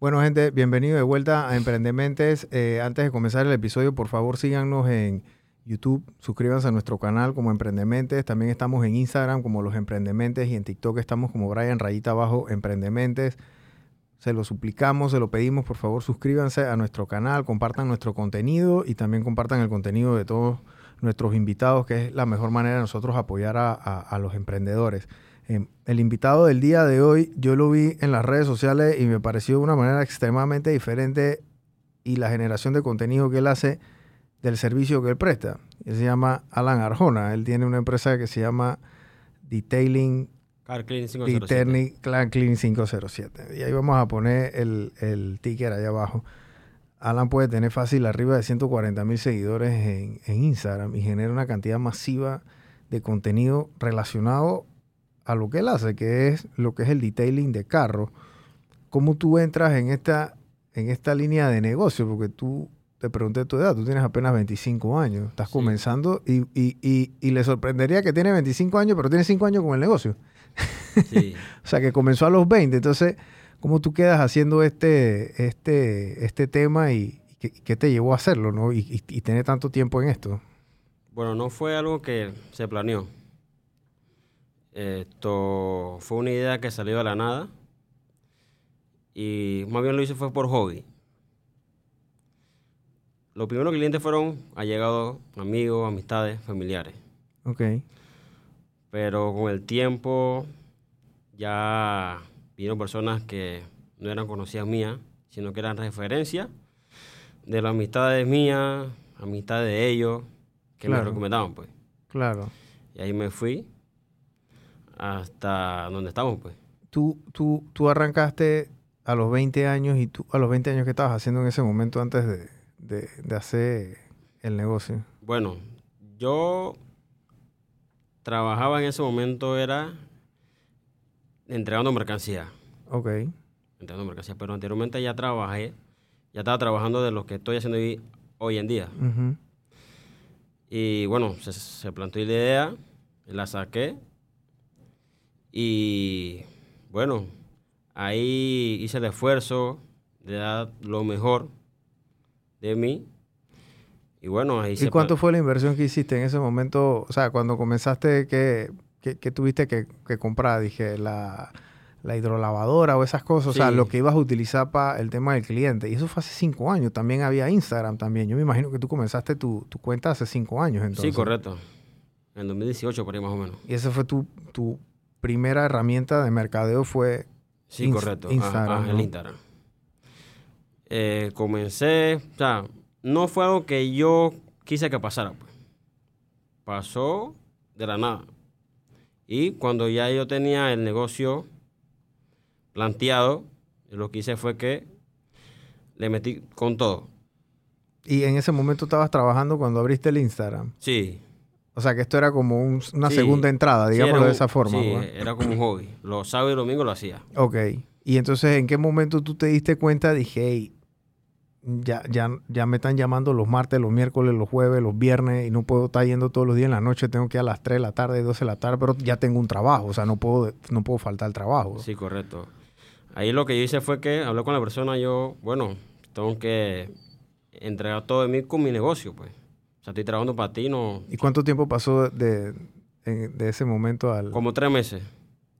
Bueno, gente, bienvenido de vuelta a Emprendementes. Eh, antes de comenzar el episodio, por favor, síganos en YouTube, suscríbanse a nuestro canal como Emprendementes. También estamos en Instagram como Los Emprendementes y en TikTok estamos como Brian Rayita Abajo Emprendementes. Se lo suplicamos, se lo pedimos, por favor, suscríbanse a nuestro canal, compartan nuestro contenido y también compartan el contenido de todos nuestros invitados, que es la mejor manera de nosotros apoyar a, a los emprendedores. Em, el invitado del día de hoy, yo lo vi en las redes sociales y me pareció de una manera extremadamente diferente y la generación de contenido que él hace del servicio que él presta. Él se llama Alan Arjona. Él tiene una empresa que se llama Detailing Car Clean 507. Clan Clean 507. Y ahí vamos a poner el, el ticker allá abajo. Alan puede tener fácil arriba de 140 mil seguidores en, en Instagram y genera una cantidad masiva de contenido relacionado a lo que él hace, que es lo que es el detailing de carro. ¿Cómo tú entras en esta, en esta línea de negocio? Porque tú, te pregunté tu edad, tú tienes apenas 25 años, estás comenzando y, y, y, y, le sorprendería que tiene 25 años, pero tiene 5 años con el negocio. Sí. o sea, que comenzó a los 20. Entonces, ¿cómo tú quedas haciendo este, este, este tema y, qué, te llevó a hacerlo, ¿no? Y, y tener tanto tiempo en esto. Bueno, no fue algo que se planeó. Esto fue una idea que salió de la nada y más bien lo hice fue por hobby. Los primeros clientes fueron allegados, amigos, amistades, familiares. Ok. Pero con el tiempo ya vino personas que no eran conocidas mías, sino que eran referencias de las amistades mías, amistades de ellos, que Claro. me recomendaban, pues. Claro. Y ahí me fui hasta donde estamos, pues. Tú, tú, tú arrancaste a los 20 años y tú a los 20 años que estabas haciendo en ese momento antes de, de, de hacer el negocio. Bueno, yo trabajaba en ese momento, era entregando mercancía. Ok. Entregando mercancía, pero anteriormente ya trabajé, ya estaba trabajando de lo que estoy haciendo hoy, hoy en día. Y bueno, se, se planteó la idea, la saqué. Y bueno, ahí hice el esfuerzo de dar lo mejor de mí. Y bueno, ahí ¿Y se cuánto fue la inversión que hiciste en ese momento? O sea, cuando comenzaste, ¿qué, qué- qué tuviste que, que comprar? Dije, la, la hidrolavadora o esas cosas. O sea, lo que ibas a utilizar para el tema del cliente. Y eso fue hace cinco años. También había Instagram también. Yo me imagino que tú comenzaste tu, tu cuenta hace cinco años. Entonces. Sí, correcto. En 2018, por ahí más o menos. Y esa fue tu, tu primera herramienta de mercadeo fue Sí, Inst- correcto. Instagram, ajá, el ¿no? Instagram. Eh, comencé, o sea, no fue algo que yo quise que pasara. Pues. Pasó de la nada. Y cuando ya yo tenía el negocio planteado, lo que hice fue que le metí con todo. Y en ese momento estabas trabajando cuando abriste el Instagram. Sí. O sea, que esto era como un- una Sí. segunda entrada, digámoslo de esa forma. Sí, ¿no? era como un hobby. Los sábados y domingos lo hacía. Ok. Y entonces, ¿en qué momento tú te diste cuenta? Dije, hey, ya, ya, ya me están llamando los martes, los miércoles, los jueves, los viernes y no puedo estar yendo todos los días en la noche. Tengo que ir a las 3 de la tarde, 12 de la tarde, pero ya tengo un trabajo. O sea, no puedo, no puedo faltar al trabajo. Sí, correcto. Ahí lo que yo hice fue que hablé con la persona, yo, bueno, tengo que entregar todo de mí con mi negocio, pues. Sea, estoy trabajando para ti, no... ¿Y cuánto tiempo pasó de, de, de ese momento al...? Como tres meses.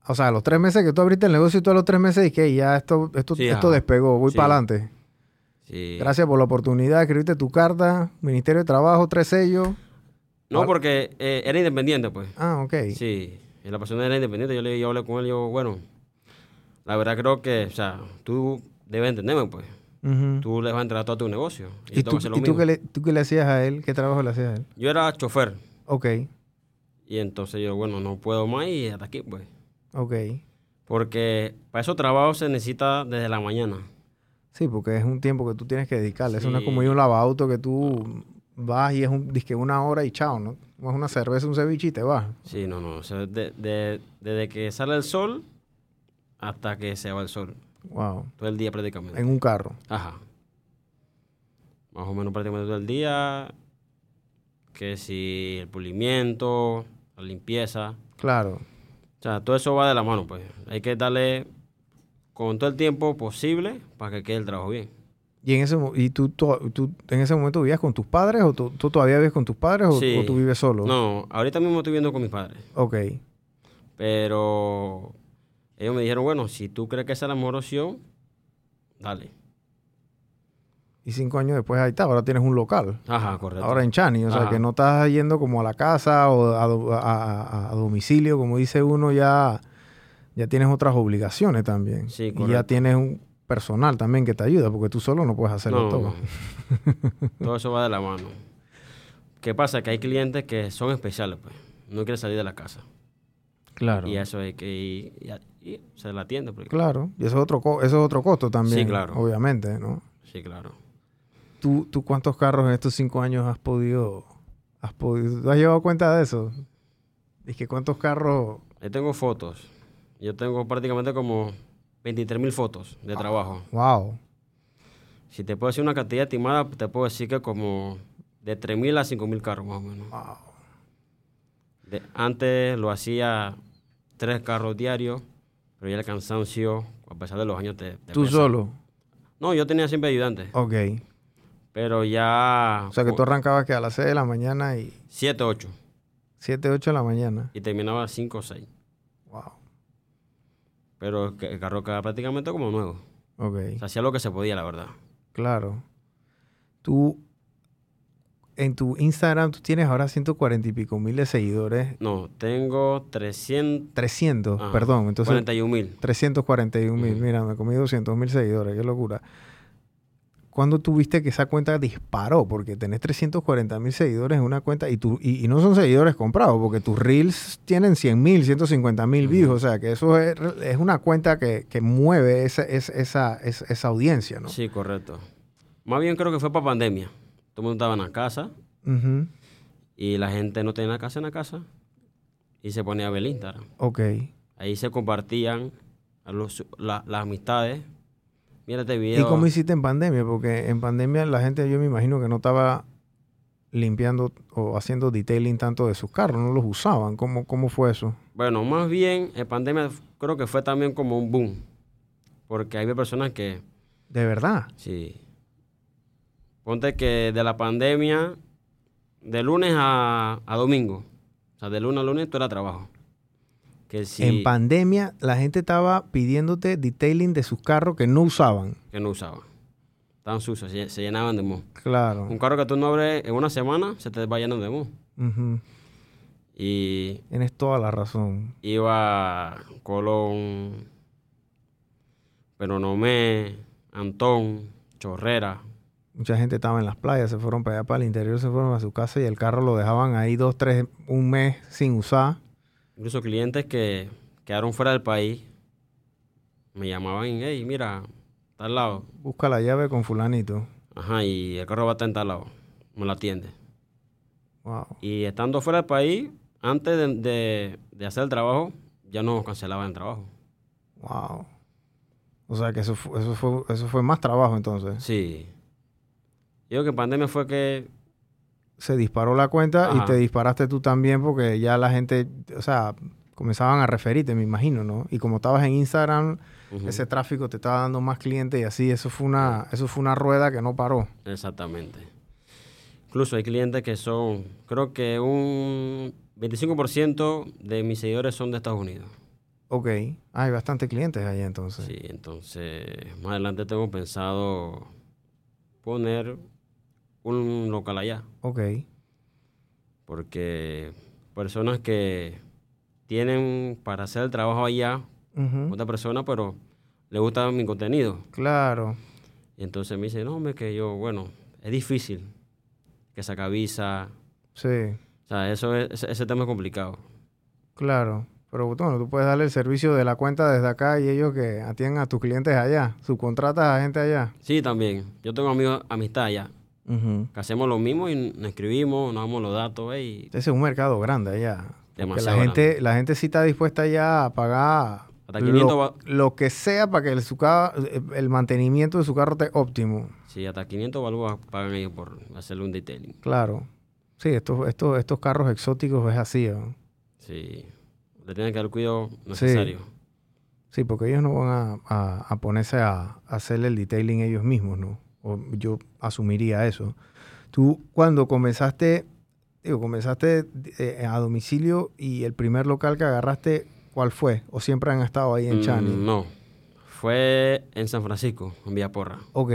O sea, a los tres meses que tú abriste el negocio y tú a los tres meses dije, ya esto, esto, Sí, esto despegó, voy Sí. para adelante. Sí. Gracias por la oportunidad, escribiste tu carta, Ministerio de Trabajo, tres sellos. No, porque eh, era independiente, pues. Ah, ok. Sí. Y la persona era independiente, yo, le, yo hablé con él, yo, bueno, la verdad creo que, o sea, tú debes entenderme, pues. Ujú. Tú le vas a entregar todo tu negocio. ¿Y, yo tú, y tú qué le, tú qué le hacías a él? ¿Qué trabajo le hacías a él? Yo era chofer. Ok, Y entonces yo, bueno, no puedo más y hasta aquí, pues. ok. Porque para esos trabajos se necesita desde la mañana. Sí, porque es un tiempo que tú tienes que dedicarle. Eso no es como Sí. ir a un lavauto que tú vas y es un, disque una hora y chao, ¿no? Tomas una cerveza, un ceviche y te vas. Sí, no, no. O sea, de- de- desde que sale el sol hasta que se va el sol. Wow. Todo el día prácticamente. En un carro. Ajá. Más o menos prácticamente todo el día. Que si el pulimiento, la limpieza. Claro. O sea, todo eso va de la mano, pues. Hay que darle con todo el tiempo posible para que quede el trabajo bien. ¿Y, en ese, y tú, tú, tú en ese momento vivías con tus padres o tú, tú todavía vives con tus padres o, Sí. o tú vives solo? No, ahorita mismo estoy viviendo con mis padres. Ok. Pero ellos me dijeron, bueno, si tú crees que esa es la mejor opción, dale. Y cinco años después ahí está, ahora tienes un local. Ajá, correcto. Ahora en Chani, o sea que no estás yendo como a la casa o a, a- domicilio, como dice uno, ya, ya tienes otras obligaciones también. Sí, y ya correcto. tienes un personal también que te ayuda, porque tú solo no puedes hacerlo No, todo. no. Todo eso va de la mano. ¿Qué pasa? Que hay clientes que son especiales, pues. No quieren salir de la casa. Claro. Y eso hay que y, y se la atiende. Porque, Claro. Y eso es otro, eso es otro costo también. Sí, claro. Obviamente, ¿no? Sí, claro. ¿Tú, ¿Tú cuántos carros en estos cinco años has podido... Has podido ¿tú has llevado cuenta de eso? Es que cuántos carros... Ahí tengo fotos. Yo tengo prácticamente como 23 mil fotos Ah. de trabajo. Wow. Si te puedo decir una cantidad estimada, te puedo decir que como de 3 mil a 5 mil carros más o menos. Wow. De- antes lo hacía tres carros diarios, pero ya el cansancio, a pesar de los años, te, te ¿Tú pesa. solo? No, yo tenía siempre ayudantes, Ok. pero ya... O sea que tú arrancabas que a las 6 de la mañana y 7, 8, 7, 8 de la mañana. y terminaba a 5 o 6. Wow. Pero el carro quedaba prácticamente como nuevo. Ok. Se hacía lo que se podía, la verdad. Claro. Tú, en tu Instagram, tú tienes ahora 140 y pico mil de seguidores. No, tengo 300... 300, ajá, perdón. Entonces, 41 mil. 341 mil. Ujú. Mira, me comí 200 mil seguidores. Qué locura. ¿Cuándo tuviste que esa cuenta disparó? Porque tenés 340 mil seguidores en una cuenta y, tú, y, y no son seguidores comprados, porque tus reels tienen 100 mil, 150 mil Ujú. views. O sea, que eso es, es una cuenta que, que mueve esa, esa, esa- esa audiencia, ¿no? Sí, correcto. Más bien creo que fue para pandemia. Todo el mundo estaba en la casa y la gente no tenía casa en la casa y se ponía a ver el Instagram. Ok. Ahí se compartían a los- la- las amistades. Mira este ¿Y video. cómo hiciste en pandemia? Porque en pandemia la gente, yo me imagino que no estaba limpiando o haciendo detailing tanto de sus carros, no los usaban. ¿Cómo, cómo fue eso? Bueno, más bien en pandemia creo que fue también como un boom. Porque había personas que, De verdad. sí. Ponte que de la pandemia, de lunes a, a domingo, o sea, de lunes a lunes, tú era trabajo. Que si, En pandemia la gente estaba pidiéndote detailing de sus carros que no usaban. que no usaban. Estaban sucios, se, se llenaban de moho. Claro. Un carro que tú no abres en una semana, se te va llenando de moho. Ujú. Y Tienes toda la razón. iba Colón, Peronomé, Antón, Chorrera. Mucha gente estaba en las playas, se fueron para allá, para el interior, se fueron a su casa y el carro lo dejaban ahí dos, tres, un mes sin usar. Incluso clientes que quedaron fuera del país me llamaban, hey, mira, está al lado. Busca la llave con fulanito. Ajá, y el carro va a estar en tal lado. Me lo atiende. Wow. Y estando fuera del país, antes de, de- de hacer el trabajo, ya nos cancelaban el trabajo. Wow. O sea que eso fue, eso fue, eso fue más trabajo entonces. Sí. Yo creo que en pandemia fue que Se disparó la cuenta y te disparaste tú también porque ya la gente, o sea, comenzaban a referirte, me imagino, ¿no? Y como estabas en Instagram, ese tráfico te estaba dando más clientes y así, eso fue una, eso fue una rueda que no paró. Exactamente. Incluso hay clientes que son, creo que un 25% de mis seguidores son de Estados Unidos. Ok. Hay bastantes clientes allá entonces. Sí, entonces más adelante tengo pensado poner un local allá. Ok. Porque personas que tienen para hacer el trabajo allá, otra persona, pero le gusta mi contenido. Claro. Y entonces me dice, no, hombre, que yo, bueno, es difícil que saca visa. Sí. O sea, eso es, ese, ese tema es complicado. Claro. Pero bueno, tú puedes darle el servicio de la cuenta desde acá y ellos que atiendan a tus clientes allá. Subcontratas a gente allá. Sí, también. Yo tengo amigos, amistad allá, Que hacemos lo mismo y nos escribimos, nos damos los datos, y Ese es un mercado grande allá. Demasiado la gente, la gente sí está dispuesta ya a pagar Hasta 500 lo, va- lo que sea para que el, su ca- el mantenimiento de su carro esté óptimo. Sí, hasta 500 balboas pagan ellos por hacerle un detailing. Claro. Sí, estos, estos, estos carros exóticos es así. ¿no? Sí. Le tienen que dar el cuidado necesario. Sí, porque ellos no van a, a- a ponerse a, a hacer el detailing ellos mismos, ¿no? O yo asumiría eso. Tú, cuando comenzaste, digo, comenzaste eh, a domicilio y el primer local que agarraste, ¿cuál fue? ¿O siempre han estado ahí en Mm, Chani? No. Fue en San Francisco, en Villaporra. Ok,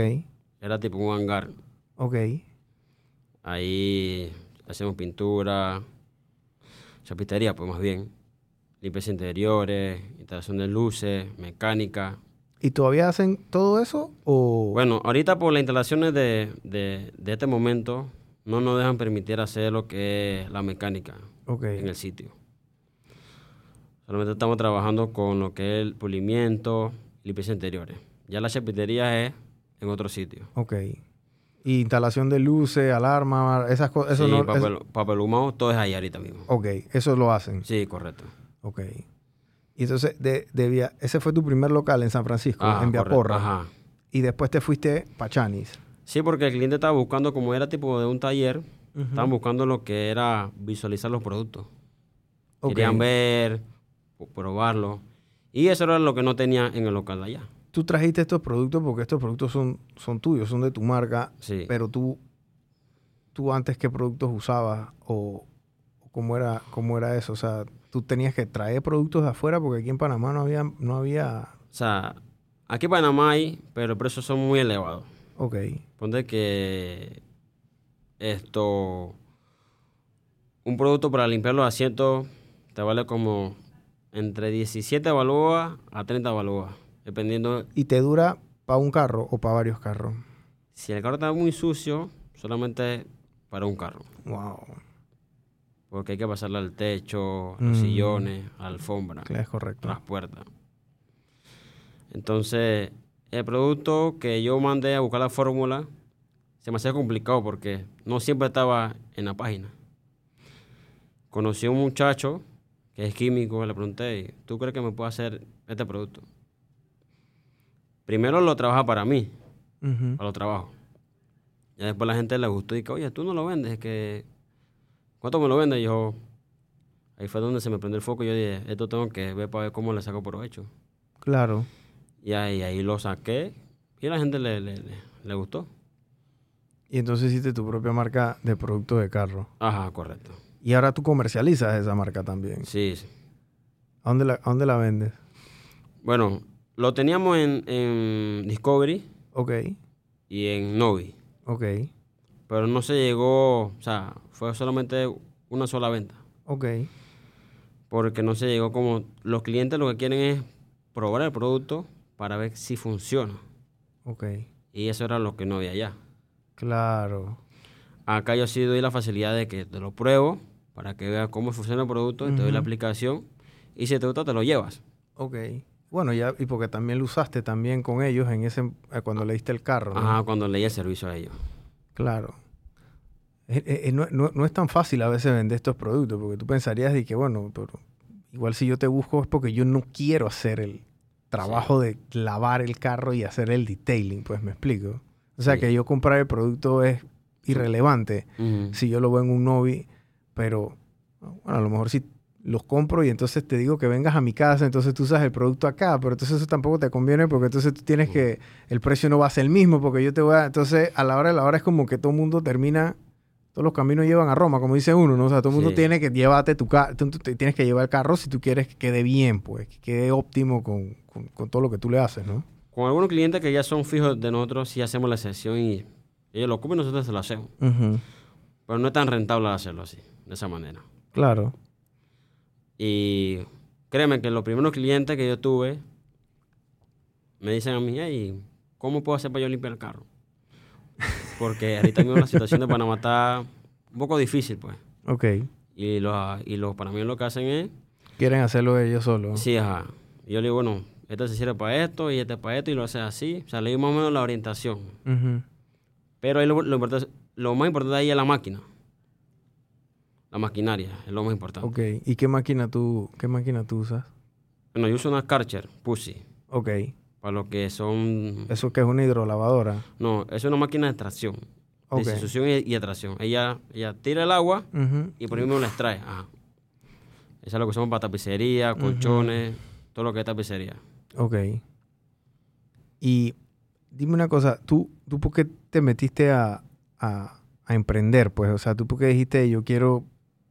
Era tipo un hangar. ok. Ahí hacemos pintura, chapistería, pues más bien. Limpieza interiores, instalación de luces, mecánica. ¿Y todavía hacen todo eso? O... Bueno, ahorita por las instalaciones de, de, de este momento no nos dejan permitir hacer lo que es la mecánica en el sitio. Solamente estamos trabajando con lo que es el pulimiento, limpieza interiores. Ya la chapitería es en otro sitio. ok. Y instalación de luces, alarma, esas cosas. Eso sí, no, papel, papel humado, todo es ahí ahorita mismo. ok, eso lo hacen. Sí, correcto. Ok. Y entonces, de, de ese fue tu primer local en San Francisco, Ajá, en. Viaporra. Ajá. Y después te fuiste para Chanis. Sí, porque el cliente estaba buscando, como era tipo de un taller, estaban buscando lo que era visualizar los productos. Ok. Querían ver, o probarlo. Y eso era lo que no tenía en el local de allá. Tú trajiste estos productos porque estos productos son, son tuyos, son de tu marca. Sí. Pero tú, tú antes qué productos usabas o cómo, era, cómo era eso. O sea, tú tenías que traer productos de afuera porque aquí en Panamá no había... No había... O sea, aquí en Panamá hay, pero los precios son muy elevados. Ok. Ponte que esto, un producto para limpiar los asientos te vale como entre 17 balboas a 30 balboas, dependiendo ¿Y te dura para un carro o para varios carros? Si el carro está muy sucio, solamente para un carro. Wow. Porque hay que pasarle al techo, a los Mm. sillones, a la alfombra, Es correcto. a las puertas. Entonces, el producto que yo mandé a buscar la fórmula se me hacía complicado porque no siempre estaba en la página. Conocí a un muchacho que es químico, le pregunté, ¿tú crees que me puede hacer este producto? Primero lo trabaja para mí, para los trabajos. Ya después la gente le gustó y que, oye, tú no lo vendes, que ¿cuánto me lo vendes? Y yo, ahí fue donde se me prendió el foco y yo dije, esto tengo que ver para ver cómo le saco provecho. Claro. Y ahí, ahí lo saqué y a la gente le, le, le- le gustó. Y entonces hiciste tu propia marca de productos de carro. Ajá, correcto. Y ahora tú comercializas esa marca también. Sí, sí. ¿A dónde la, a dónde la vendes? Bueno, lo teníamos en, en Discovery Ok, y en Novi, ok, pero no se llegó, o sea, fue solamente una sola venta. ok. porque no se llegó como los clientes lo que quieren es probar el producto para ver si funciona Ok, y eso era lo que no había allá claro. acá yo sí doy la facilidad de que te lo pruebo para que veas cómo funciona el producto y te doy la aplicación y si te gusta te lo llevas Ok. Bueno, ya, y porque también lo usaste también con ellos en ese, eh, cuando le diste el carro, ¿no? ajá cuando leí el servicio a ellos Claro. Eh, eh, eh, no, no- no es tan fácil a veces vender estos productos, porque tú pensarías de que, bueno, pero igual si yo te busco es porque yo no quiero hacer el trabajo de lavar el carro y hacer el detailing, pues me explico. O sea, Sí. que yo comprar el producto es irrelevante si yo lo veo en un Novi, pero bueno, a lo mejor si los compro y entonces te digo que vengas a mi casa, entonces tú usas el producto acá, pero entonces eso tampoco te conviene porque entonces tú tienes que, el precio no va a ser el mismo porque yo te voy a, entonces a la hora de la hora es como que todo el mundo termina, todos los caminos llevan a Roma, como dice uno, ¿no? O sea, todo el mundo Sí. tiene que llevarte tu carro, tienes que llevar el carro si tú quieres que quede bien, pues, que quede óptimo con, con, con todo lo que tú le haces, ¿no? con algunos clientes que ya son fijos de nosotros sí hacemos la sesión y ellos lo ocupan y nosotros se lo hacemos pero no es tan rentable hacerlo así de esa manera Claro. Y créeme que los primeros clientes que yo tuve me dicen a mí, hey, ¿cómo puedo hacer para yo limpiar el carro? Porque ahorita mismo la situación de Panamá está un poco difícil, pues. Ok. Y los, y los panameños lo que hacen es, Quieren hacerlo ellos solos. sí, ajá. Yo le digo, bueno, este se sirve para esto y este para esto y lo hace así. O sea, le digo más o menos la orientación. Ujú. Pero ahí lo, lo más importante ahí es la máquina. La maquinaria es lo más importante. Ok. ¿Y qué máquina tú, qué máquina tú usas? Bueno, yo uso una Karcher Pussy Ok. Para lo que son Eso que es una hidrolavadora. No, es una máquina de extracción. Ok. De succión y, y extracción. Ella, ella tira el agua y por ahí mismo la extrae. Ajá. Esa es lo que usamos para tapicería, colchones, todo lo que es tapicería. Ok. Y dime una cosa, ¿tú, tú por qué te metiste a, a, a emprender? Pues, o sea, ¿tú por qué dijiste yo quiero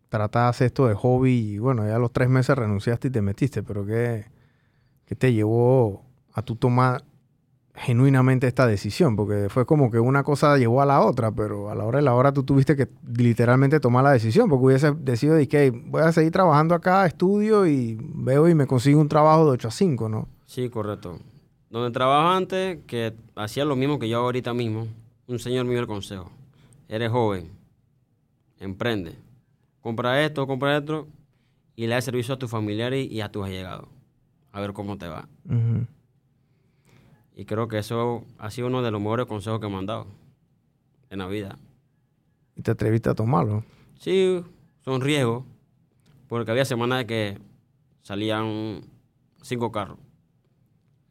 tratar de hacer esto de hobby y bueno, ya a los tres meses renunciaste y te metiste, pero ¿qué, qué te llevó a tú tomar genuinamente esta decisión? Porque fue como que una cosa llevó a la otra, pero a la hora de la hora tú tuviste que literalmente tomar la decisión, porque hubiese decidido de que voy a seguir trabajando acá, estudio y veo y me consigo un trabajo de 8 a 5, ¿no? Sí, correcto. Donde trabajaba antes, que hacía lo mismo que yo ahorita mismo, un señor me dio el consejo. Eres joven, emprende, compra esto, compra esto, y le das servicio a tus familiares y a tus allegados. A ver cómo te va. Y creo que eso ha sido uno de los mejores consejos que me han dado en la vida. Y te atreviste a tomarlo. Sí, son riesgos, porque había semanas que salían cinco carros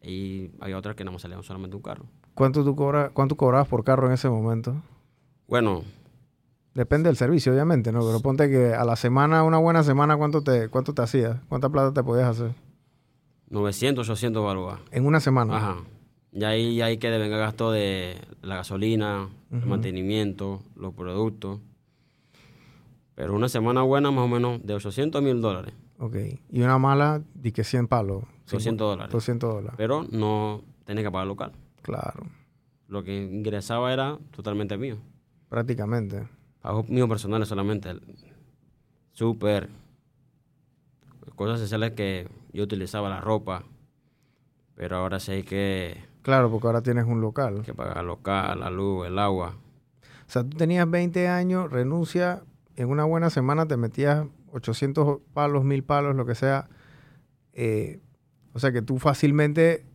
y había otras que nada más salían solamente un carro. ¿Cuánto tú cobras, cuánto cobrabas por carro en ese momento? Bueno, Depende del servicio, obviamente, ¿no? Pero ponte que a la semana, una buena semana, ¿cuánto te, cuánto te hacías? ¿Cuánta plata te podías hacer? 900, 800 balboas. En una semana. Ajá. Y ahí hay que devengar gasto de la gasolina, el mantenimiento, los productos. Pero una semana buena más o menos de 800 mil dólares. Ok. Y una mala, di que 100 palos. 200 dólares. 200 dólares. Pero no tenés que pagar local. Claro. Lo que ingresaba era totalmente mío. Prácticamente. Pagos míos personales solamente. Súper. Cosas esenciales que yo utilizaba, la ropa. Pero ahora sí hay que, Claro, porque ahora tienes un local. que pagar local, la luz, el agua. O sea, tú tenías 20 años, renuncia, en una buena semana te metías 800 palos, 1000 palos, lo que sea. Eh, o sea, que tú fácilmente,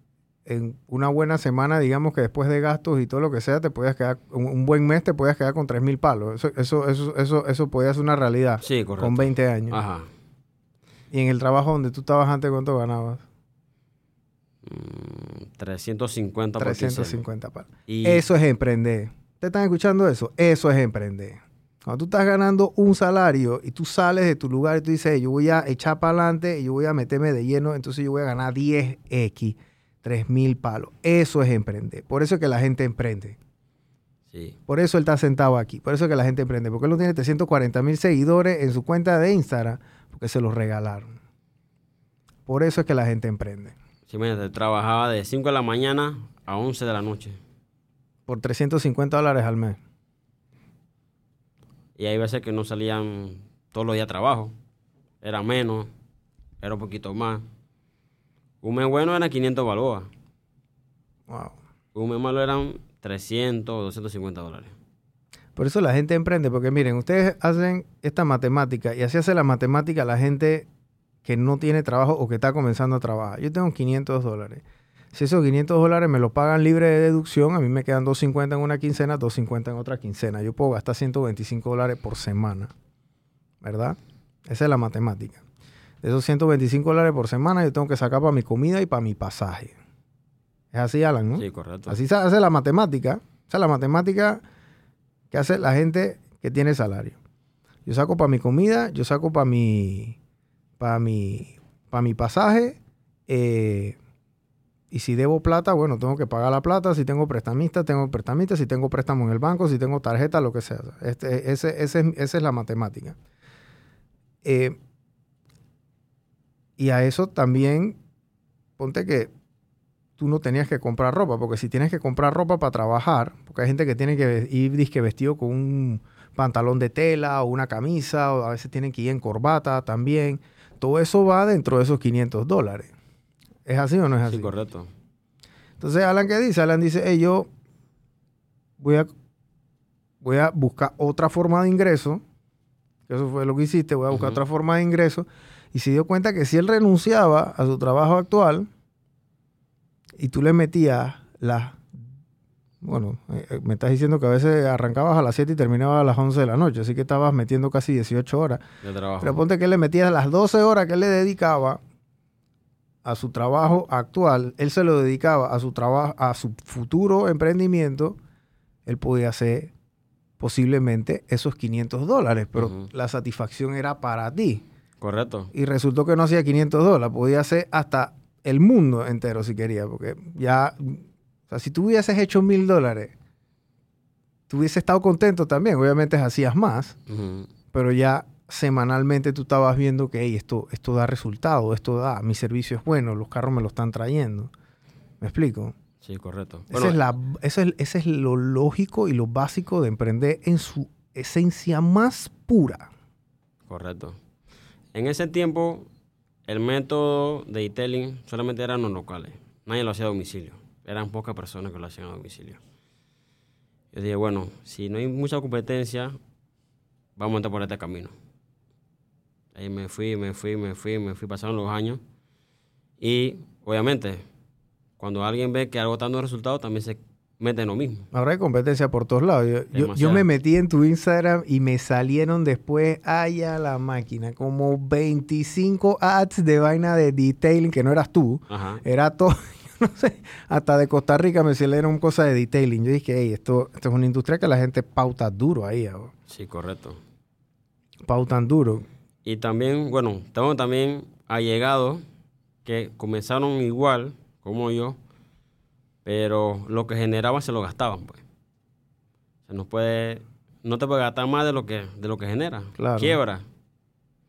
en una buena semana, digamos que después de gastos y todo lo que sea, te podías quedar, un, un buen mes te podías quedar con 3000 palos. Eso, eso, eso, eso, eso podía ser una realidad Sí, correcto. con 20 años. Ajá. Y en el trabajo donde tú estabas antes, ¿cuánto ganabas? Mm, 350 por quincena. 350 palos. Y Eso es emprender. ¿Te están escuchando eso? Eso es emprender. Cuando tú estás ganando un salario y tú sales de tu lugar y tú dices, "Hey, yo voy a echar para adelante y yo voy a meterme de lleno, entonces yo voy a ganar 10X, 3 mil palos. Eso es emprender. Por eso es que la gente emprende. sí, Por eso él está sentado aquí. Por eso es que la gente emprende. Porque él no tiene 340 mil seguidores en su cuenta de Instagram porque se los regalaron. Por eso es que la gente emprende. Sí, imagínate, trabajaba de 5 de la mañana a 11 de la noche. Por 350 dólares al mes. Y hay veces que no salían todos los días a trabajo. Era menos, era un poquito más. Un mes bueno era 500 balboas. Wow. Un mes malo eran 300 o 250 dólares. Por eso la gente emprende, porque miren, ustedes hacen esta matemática y así hace la matemática la gente que no tiene trabajo o que está comenzando a trabajar. Yo tengo 500 dólares. Si esos 500 dólares me lo pagan libre de deducción, a mí me quedan 250 en una quincena, 250 en otra quincena. Yo puedo gastar 125 dólares por semana, ¿verdad? Esa es la matemática. De esos 125 dólares por semana yo tengo que sacar para mi comida y para mi pasaje. Es así, Alan, ¿no? Sí, correcto. Así se hace la matemática. Esa es la matemática que hace la gente que tiene salario. Yo saco para mi comida, yo saco para mi, para mi, mi pasaje. eh, y si debo plata, bueno, tengo que pagar la plata. Si tengo prestamista, tengo prestamista. Si tengo préstamo en el banco, si tengo tarjeta, lo que sea. Este, ese, ese es- esa es la matemática. Eh, y a eso también, ponte que tú no tenías que comprar ropa, porque si tienes que comprar ropa para trabajar, porque hay gente que tiene que ir disque vestido con un pantalón de tela o una camisa, o a veces tienen que ir en corbata también, todo eso va dentro de esos 500 dólares. ¿Es así o no es así? Sí, correcto. Entonces, Alan, ¿qué dice? Alan dice, hey, yo voy a, voy a buscar otra forma de ingreso, eso fue lo que hiciste, voy a buscar otra forma de ingreso, y se dio cuenta que si él renunciaba a su trabajo actual y tú le metías las... Bueno, eh, eh, me estás diciendo que a veces arrancabas a las 7 y terminabas a las 11 de la noche, así que estabas metiendo casi 18 horas. De trabajo. Pero ponte que él le metía las 12 horas que él le dedicaba a su trabajo actual, él se lo dedicaba a su trabajo, a su futuro emprendimiento, él podía hacer posiblemente esos 500 dólares, pero la satisfacción era para ti. Correcto. Y resultó que no hacía 500 dólares, podía hacer hasta el mundo entero si quería, porque ya, o sea, si tú hubieses hecho mil dólares, tú hubieses estado contento también, obviamente hacías más, pero ya semanalmente tú estabas viendo que "Ey, esto, esto da resultado, esto da, mi servicio es bueno, los carros me lo están trayendo. ¿Me explico? Sí, correcto. Bueno, es la, ese, es, ese es lo lógico y lo básico de emprender en su esencia más pura. Correcto. En ese tiempo, el método de detailing solamente eran los locales. Nadie lo hacía a domicilio. Eran pocas personas que lo hacían a domicilio. Yo dije, bueno, si no hay mucha competencia, vamos a entrar por este camino. Ahí me fui, me fui, me fui, me fui, pasaron los años. Y, obviamente, cuando alguien ve que algo está dando resultados, también se mete en lo mismo. Ahora hay competencia por todos lados. Yo, yo- yo Demasiada. me metí en tu Instagram y me salieron después, ay, a la máquina, como 25 ads de vaina de detailing, que no eras tú, Ajá. era todo, no sé, hasta de Costa Rica me salieron cosas de detailing. Yo dije, hey, esto, esto es una industria que la gente pauta duro ahí, ahora. Sí, correcto. pautan duro. Y también, bueno, tengo también allegados que comenzaron igual como yo, pero lo que generaban se lo gastaban, pues. Se nos puede, no te puede gastar más de lo que, de lo que genera. Claro. Quiebra.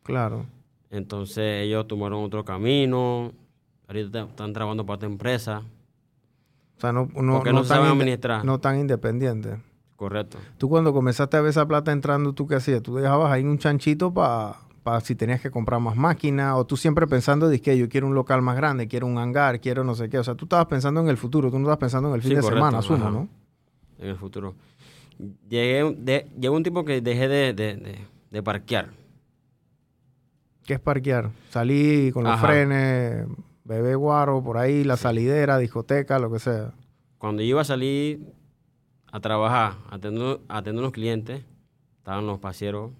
Claro. Entonces ellos tomaron otro camino. Ahorita están trabajando para otra empresa. O sea, no, no, Porque no saben administrar. No tan independiente. Correcto. Tú cuando comenzaste a ver esa plata entrando, ¿tú qué hacías? ¿Tú dejabas ahí un chanchito para si tenías que comprar más máquinas? ¿O tú siempre pensando que yo quiero un local más grande, quiero un hangar, quiero no sé qué? O sea, tú estabas pensando en el futuro, tú no estabas pensando en el fin Sí, de correcto, semana, asumo. ¿no? En el futuro. Llegué, de, llegó un tipo que dejé de, de, de- parquear. ¿Qué es parquear? Salir con los Ajá. frenes, bebé guaro, por ahí, la salidera, discoteca, lo que sea. Cuando yo iba a salir a trabajar, a atender, a unos clientes, estaban los pasieros.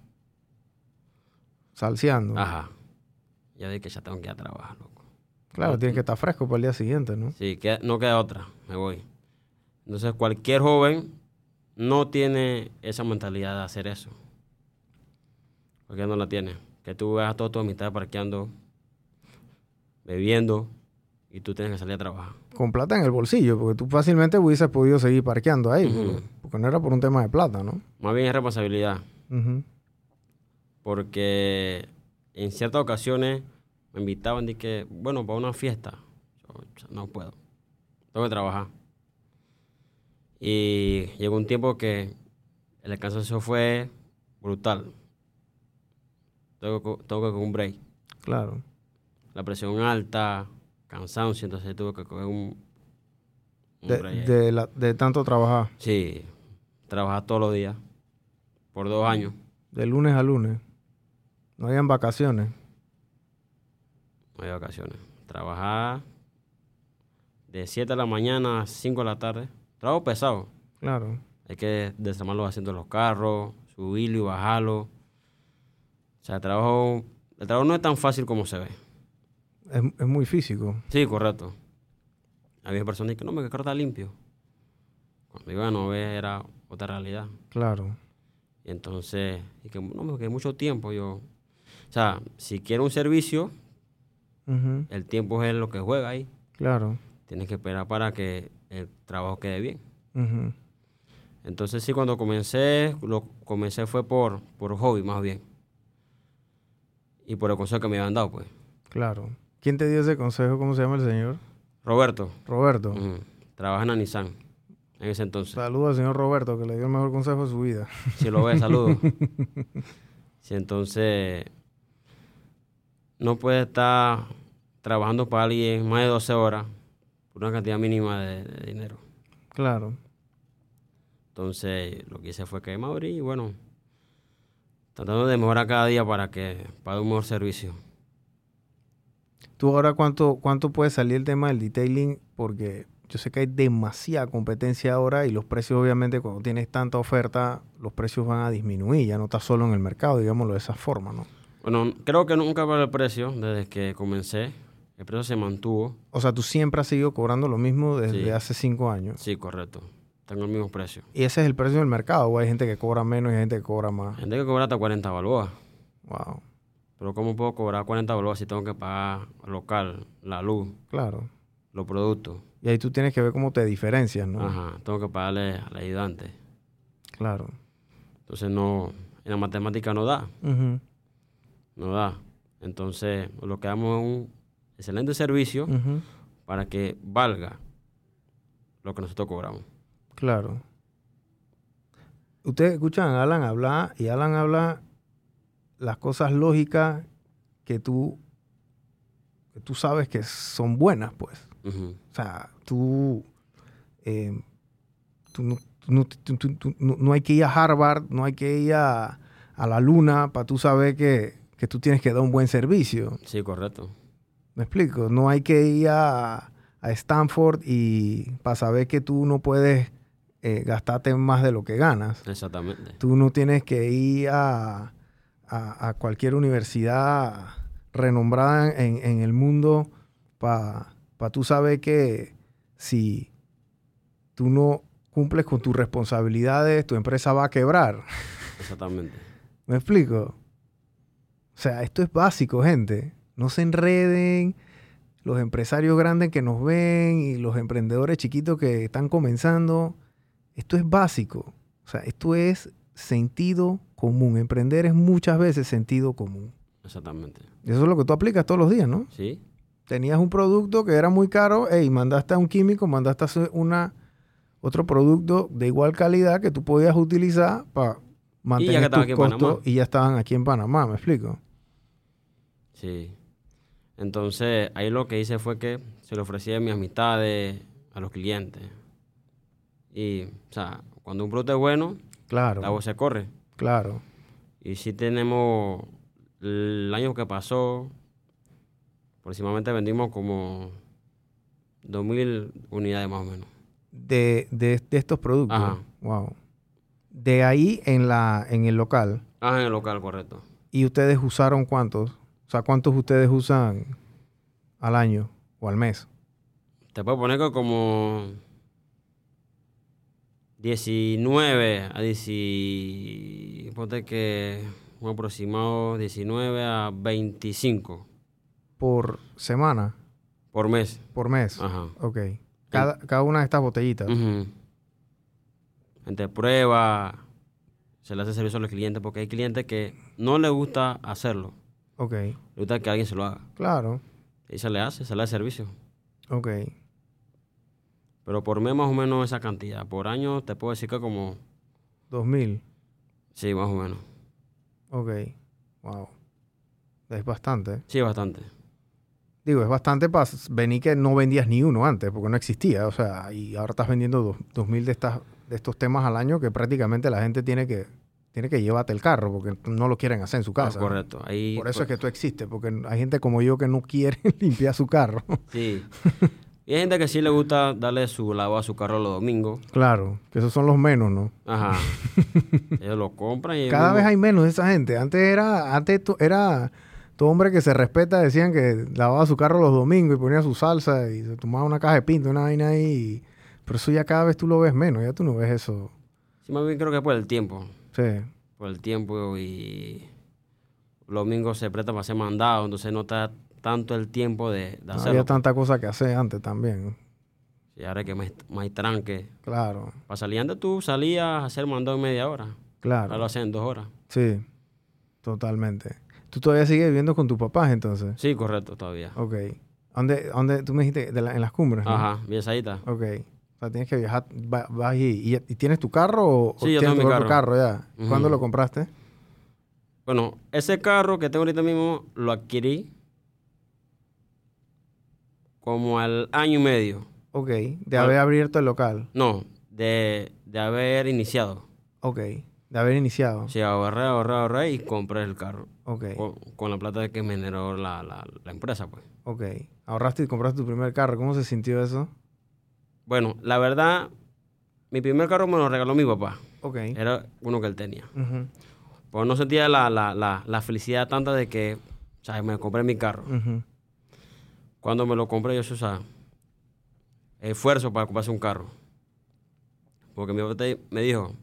Salseando. Ajá. Ya dije que ya tengo que ir a trabajar, loco. Claro, tienes que estar fresco para el día siguiente, ¿no? Sí, que, no queda otra, me voy. Entonces, cualquier joven no tiene esa mentalidad de hacer eso. Porque no la tiene. Que tú veas a toda tu amistad parqueando, bebiendo, y tú tienes que salir a trabajar. Con plata en el bolsillo, porque tú fácilmente hubieses podido seguir parqueando ahí, porque, porque no era por un tema de plata, ¿no? Más bien es responsabilidad. Porque en ciertas ocasiones me invitaban de que, bueno, para una fiesta. Yo, "Ch- no puedo. Tengo que trabajar. Y llegó un tiempo que el cansancio fue brutal. Tengo, que- tengo que un break. Claro. La presión alta, cansancio, entonces tuve que coger un, un De, la- de tanto trabajar, Sí, trabajar todos los días por dos años. de lunes a lunes. No habían vacaciones. No hay vacaciones. Trabajar de 7 de la mañana a 5 de la tarde. Trabajo pesado. Claro. Hay que desarmar los asientos de los carros, subirlo y bajarlo. O sea, el trabajo, el trabajo no es tan fácil como se ve. Es, es muy físico. Sí, correcto. Había personas que no, me está limpio. Cuando iban a ver era otra realidad. Claro. Y entonces, y que no, me quedé mucho tiempo. Yo, o sea, si quiero un servicio, el tiempo es lo que juega ahí. Claro. Tienes que esperar para que el trabajo quede bien. Entonces sí, cuando comencé, lo comencé fue por, por hobby más bien. Y por el consejo que me habían dado, pues. Claro. ¿Quién te dio ese consejo? ¿Cómo se llama el señor? Roberto, Roberto. trabaja en Nissan en ese entonces. Saludos al señor Roberto, que le dio el mejor consejo de su vida. Si lo ves, saludos. Sí, entonces no puedes estar trabajando para alguien más de 12 horas por una cantidad mínima de, de dinero. Claro. Entonces, lo que hice fue que me abrí y bueno, tratando de mejorar cada día para que para un mejor servicio. ¿Tú ahora cuánto, cuánto puede salir el tema del detailing? Porque yo sé que hay demasiada competencia ahora y los precios, obviamente, cuando tienes tanta oferta, los precios van a disminuir. Ya no estás solo en el mercado, digámoslo de esa forma, ¿no? Bueno, creo que nunca bajó el precio desde que comencé. El precio se mantuvo. O sea, tú siempre has seguido cobrando lo mismo desde Sí. hace cinco años. Sí, correcto. Tengo el mismo precio. Y ese es el precio del mercado. O hay gente que cobra menos y hay gente que cobra más. Gente que cobra hasta 40 balboas. Wow. Pero ¿cómo puedo cobrar 40 bolívares si tengo que pagar local, la luz, Claro. los productos? Y ahí tú tienes que ver cómo te diferencias, ¿no? Ajá, tengo que pagarle al ayudante. Claro. Entonces no, en la matemática no da, no da. Entonces lo que damos es un excelente servicio para que valga lo que nosotros cobramos. Claro. Ustedes escuchan a Alan hablar y Alan habla las cosas lógicas que tú, que tú sabes que son buenas, pues. O sea, tú, eh, tú no, tú no- tú- tú- tú- no- no hay que ir a Harvard, no hay que ir a, a la luna para tú saber que, que tú tienes que dar un buen servicio. Sí, correcto. ¿Me explico? No hay que ir a, a Stanford y para saber que tú no puedes eh, gastarte más de lo que ganas. Exactamente. Tú no tienes que ir a, a- a cualquier universidad renombrada en, en el mundo para tú saber que si tú no cumples con tus responsabilidades, tu empresa va a quebrar. Exactamente. ¿Me explico? O sea, esto es básico, gente. No se enreden los empresarios grandes que nos ven y los emprendedores chiquitos que están comenzando. Esto es básico. O sea, esto es sentido común. Emprender es muchas veces sentido común. Exactamente. Y eso es lo que tú aplicas todos los días, ¿no? Sí, Tenías un producto que era muy caro, y mandaste a un químico, mandaste a una, otro producto de igual calidad que tú podías utilizar para mantener que estaban tus costos y ya estaban aquí en Panamá, ¿me explico? sí. Entonces, ahí lo que hice fue que se lo ofrecí a mis amistades, a los clientes. Y, o sea, cuando un producto es bueno, Claro, la voz se corre. Claro. Y si tenemos, el año que pasó, aproximadamente vendimos como 2.000 unidades más o menos. De, de, de estos productos. Ajá. Wow. De ahí en, la, en el local. Ah, en el local, correcto. ¿Y ustedes usaron cuántos? O sea, ¿cuántos ustedes usan al año o al mes? Te puedo poner que como 19 a 10, ponte que un aproximado 19 a 25 ¿Por semana? por mes. ¿Por mes? Ajá. Ok. Cada, cada una de estas botellitas. Ujú. Gente prueba, se le hace servicio a los clientes porque hay clientes que no les gusta hacerlo, Ok. le gusta que alguien se lo haga. Claro. Y se le hace, se le hace servicio. Ok. Pero por mes más o menos esa cantidad. Por año te puedo decir que como, Dos mil. sí, más o menos. Ok. Wow. Es bastante. Sí, bastante. Digo, es bastante para venir que no vendías ni uno antes, porque no existía. O sea, y ahora estás vendiendo dos, dos mil de, estas, de estos temas al año que prácticamente la gente tiene que, tiene que llevarte el carro, porque no lo quieren hacer en su casa. correcto. Ahí, Por eso pues, es que tú existes, porque hay gente como yo que no quiere limpiar su carro. Sí. Y hay gente que sí le gusta darle su lavado a su carro los domingos. claro, que esos son los menos, ¿no? Ajá. Ellos lo compran y... Cada vez hay menos de esa gente. Antes era, antes to- era todo hombre que se respeta, decían que lavaba su carro los domingos y ponía su salsa y se tomaba una caja de pinto, una vaina ahí. y- Pero eso ya cada vez tú lo ves menos, ya tú no ves eso. Sí, más bien creo que es por el tiempo. Sí, Por el tiempo y... Los domingos se presta para ser mandado, entonces no está tanto el tiempo de, hacerlo. había tanta cosa que hacer antes también. Y ahora que más, más tranque. Claro, Para salir antes tú salías a hacer mandado en media hora. Ahora lo claro. hacen en dos horas. Sí, totalmente. ¿Tú todavía sigues viviendo con tus papás entonces? Sí, correcto, todavía. Ok. ¿Dónde, dónde tú me dijiste? De la- en las cumbres. ¿no? Ajá, saída. Ok. O sea, tienes que viajar, va- vas y, y, y tienes tu carro o, o Sí, yo tienes tengo tu mi propio carro ya. ¿Cuándo lo compraste? Bueno, ese carro que tengo ahorita mismo lo adquirí como al año y medio. Ok, de haber abierto el local. No, de, de haber iniciado. Ok, de haber iniciado. Sí, ahorré, ahorré, ahorré y compré el carro. Ok, Con, con la plata que me generó la, la, la empresa, pues. ok. Ahorraste y compraste tu primer carro. ¿Cómo se sintió eso? Bueno, la verdad, mi primer carro me lo regaló mi papá. Ok. Era uno que él tenía. Ujú, Pues no sentía la, la, la, la felicidad tanta de que, o sea, me compré mi carro. ujú. Cuando me lo compré, yo, o sea, esfuerzo para comprarse un carro. Porque mi papá me dijo,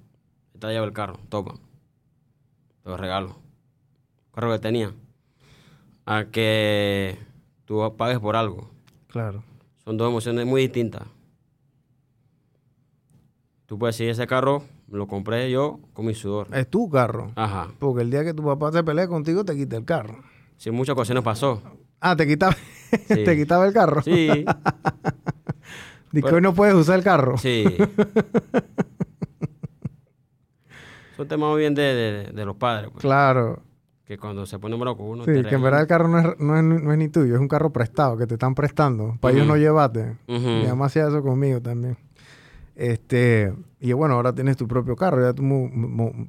esta llave el carro, toma. Te lo regalo. Carro que tenía. a que tú pagues por algo. Claro. Son dos emociones muy distintas. Tú puedes decir, ese carro lo compré yo con mi sudor. Es tu carro. Ajá. Porque el día que tu papá se pelee contigo, te quita el carro. Sí, muchas ocasiones pasó. Ah, te quitaba, Sí. te quitaba el carro. Sí, que hoy no puedes usar el carro. sí. Son temas muy bien de, de- de los padres, pues. Claro. Que cuando se ponen bravos con uno, Sí, te que en verdad el carro no es, no, es, no es ni tuyo, es un carro prestado que te están prestando. Para ellos no llevarte. Ujú. Mi mamá hacía eso conmigo también. Este, y bueno, ahora tienes tu propio carro, ya tú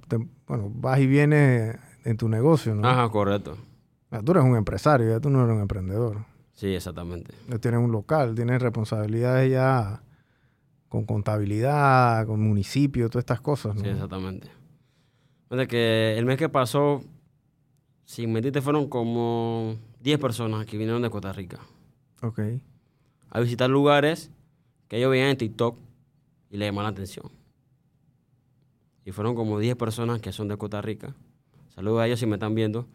te- bueno, vas y vienes en tu negocio, ¿no? Ajá, correcto. Ya Tú eres un empresario, ya tú no eres un emprendedor. Sí, exactamente. Ya tienes un local, tienes responsabilidades ya con contabilidad, con municipio, todas estas cosas, ¿no? Sí, exactamente. Fíjate que el mes que pasó, sin mentirte, fueron como 10 personas que vinieron de Costa Rica Ok. a visitar lugares que ellos veían en TikTok y les llamaban la atención. Y fueron como 10 personas que son de Costa Rica. Saludos a ellos si me están viendo.